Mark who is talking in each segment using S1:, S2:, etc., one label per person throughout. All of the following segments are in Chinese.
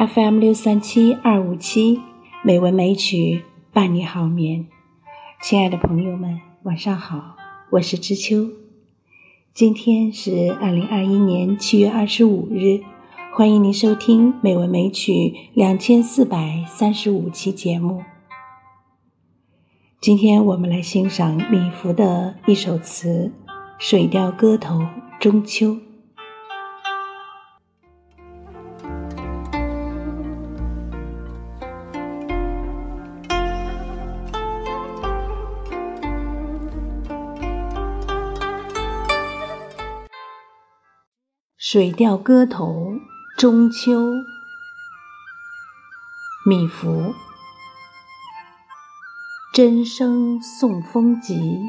S1: FM 六三七二五七美文美曲伴你好眠，亲爱的朋友们，晚上好，我是知秋。今天是二零二一年七月二十五日，欢迎您收听美文美曲两千四百三十五期节目。今天我们来欣赏米芾的一首词《水调歌头·中秋》。《水调歌头·中秋》米芾。真声送风急，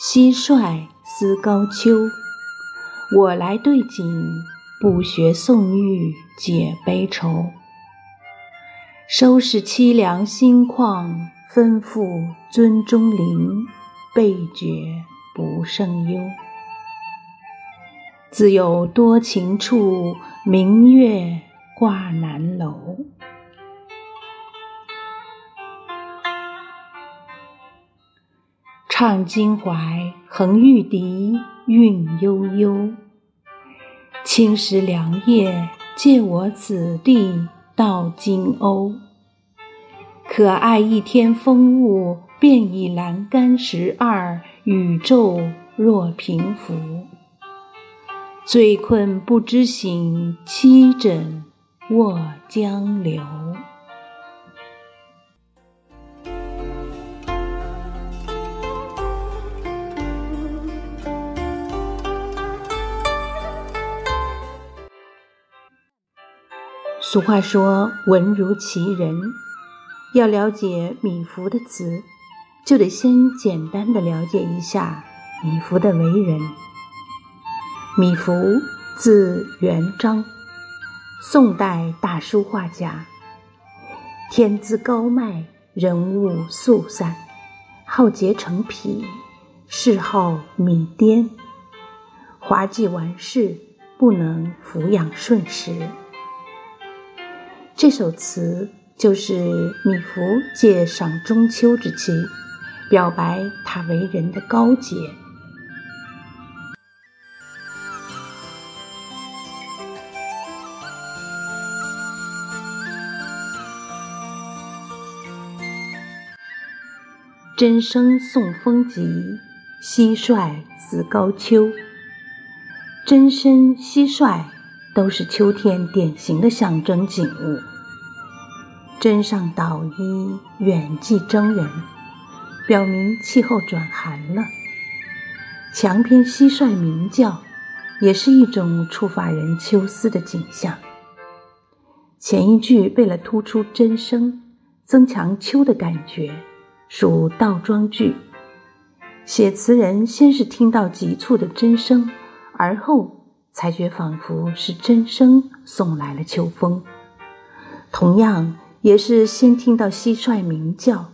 S1: 蟋蟀思高秋。我来对景，不学宋玉解悲愁。收拾凄凉心旷，吩咐樽中灵，倍觉不胜忧。自有多情处，明月挂南楼。唱襟怀，横玉笛，韵悠悠。青石凉夜，借我子弟到金瓯。可爱一天风物，便以栏杆十二，宇宙若平伏。醉困不知醒，凄枕卧江流。俗话说“文如其人”，要了解米芾的词，就得先简单的了解一下米芾的为人。米芾，字元璋，宋代大书画家。天资高迈，人物素散，好结成癖，嗜好米颠，滑稽玩世，不能抚养顺时。这首词就是米芾借赏中秋之期，表白他为人的高洁。真声送风急，蟋蟀思高秋。真声、蟋蟀都是秋天典型的象征景物。真上捣衣，远寄征人，表明气候转寒了。墙边蟋蟀鸣叫，也是一种触发人秋思的景象。前一句为了突出真声，增强秋的感觉。属倒装句，写词人先是听到急促的真声，而后才觉仿佛是真声送来了秋风。同样，也是先听到蟋蟀鸣叫，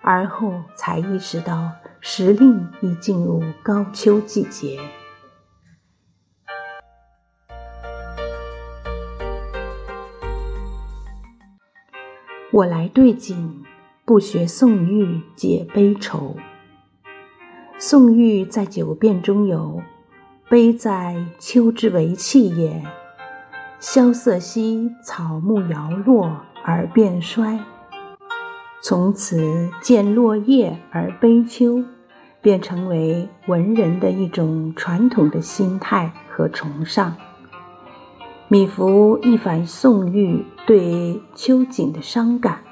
S1: 而后才意识到时令已进入高秋季节。我来对景。不学宋玉解悲愁。宋玉在九变中有“悲在秋之为气也，萧瑟兮草木摇落而变衰”，从此见落叶而悲秋，便成为文人的一种传统的心态和崇尚。米芾一反宋玉对秋景的伤感。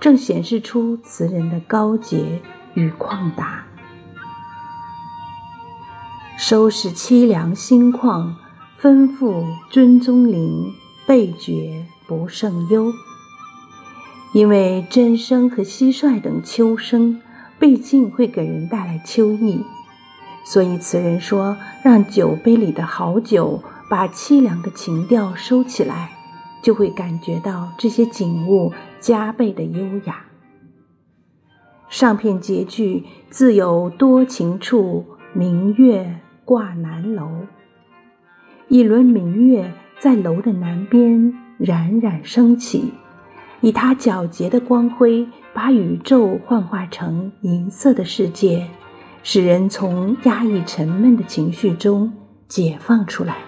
S1: 正显示出词人的高洁与旷达。收拾凄凉心旷，吩咐尊宗灵，倍觉不胜忧。因为真声和蟋蟀等秋声，毕竟会给人带来秋意，所以词人说，让酒杯里的好酒把凄凉的情调收起来。就会感觉到这些景物加倍的优雅。上片结句自有多情处，明月挂南楼。一轮明月在楼的南边冉冉升起，以它皎洁的光辉，把宇宙幻化成银色的世界，使人从压抑沉闷的情绪中解放出来。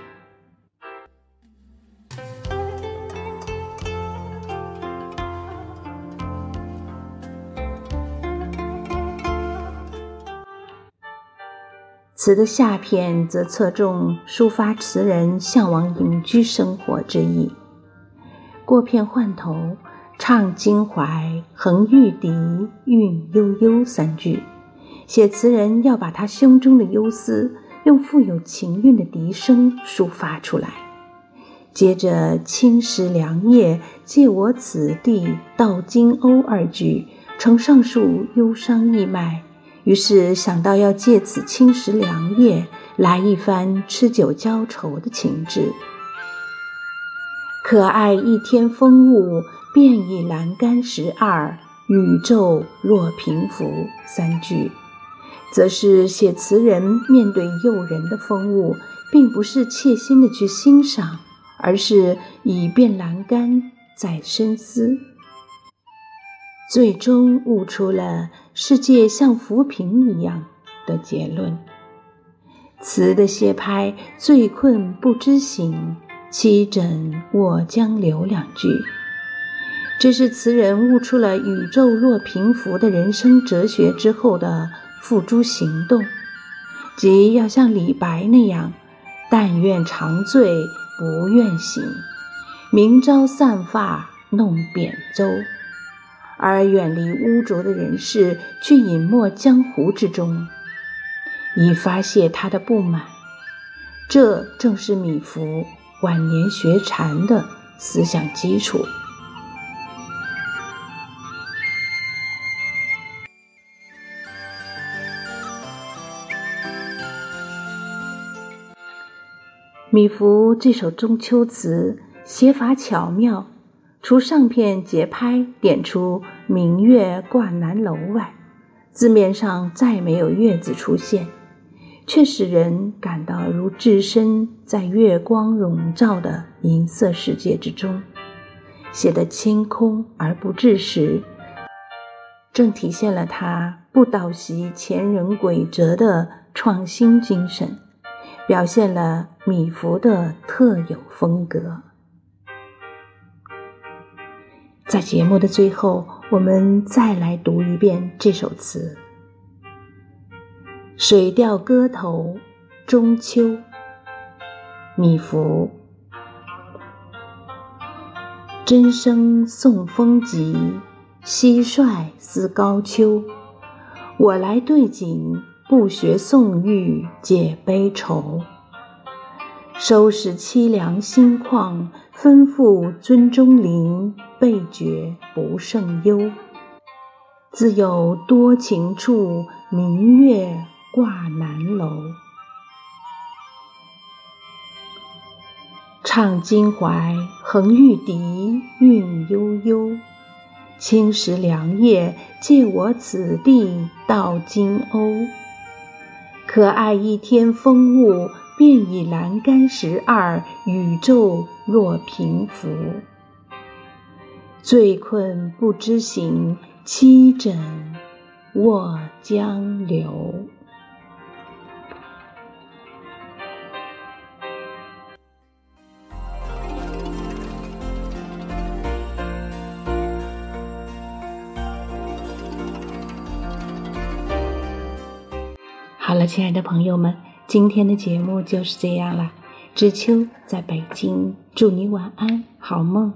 S1: 词的下片则侧重抒发词人向往隐居生活之意。过片换头，唱襟怀，横玉笛，韵悠悠三句，写词人要把他胸中的忧思用富有情韵的笛声抒发出来。接着“青石凉夜，借我此地到金瓯”二句，呈上述忧伤意脉。于是想到要借此青石良夜来一番吃酒浇愁的情致。可爱一天风物，便已阑干十二，宇宙若平伏三句，则是写词人面对诱人的风物，并不是切心的去欣赏，而是以便阑干，在深思。最终悟出了世界像浮萍一样的结论。词的歇拍，醉困不知醒，凄枕卧江流两句，这是词人悟出了宇宙若平浮的人生哲学之后的付诸行动，即要像李白那样，但愿长醉不愿醒，明朝散发弄扁舟。而远离污浊的人世，去隐没江湖之中，以发泄他的不满。这正是米芾晚年学禅的思想基础。米芾这首中秋词写法巧妙。除上片节拍点出“明月挂南楼”外，字面上再没有“月”字出现，却使人感到如置身在月光笼罩的银色世界之中，写得清空而不滞实，正体现了他不倒袭前人诡辙的创新精神，表现了米芾的特有风格。在节目的最后，我们再来读一遍这首词《水调歌头·中秋》。米芾：真声送风急，蟋蟀思高秋。我来对景，不学宋玉解悲愁。收拾凄凉心旷，吩咐尊中灵，备觉不胜忧。自有多情处，明月挂南楼。唱襟怀，横玉笛，韵悠悠。青石凉夜，借我此地到金瓯。可爱一天风物。便以阑干十二，宇宙若平伏。醉困不知醒，七枕卧江流。好了，亲爱的朋友们。今天的节目就是这样了，知秋在北京，祝你晚安，好梦。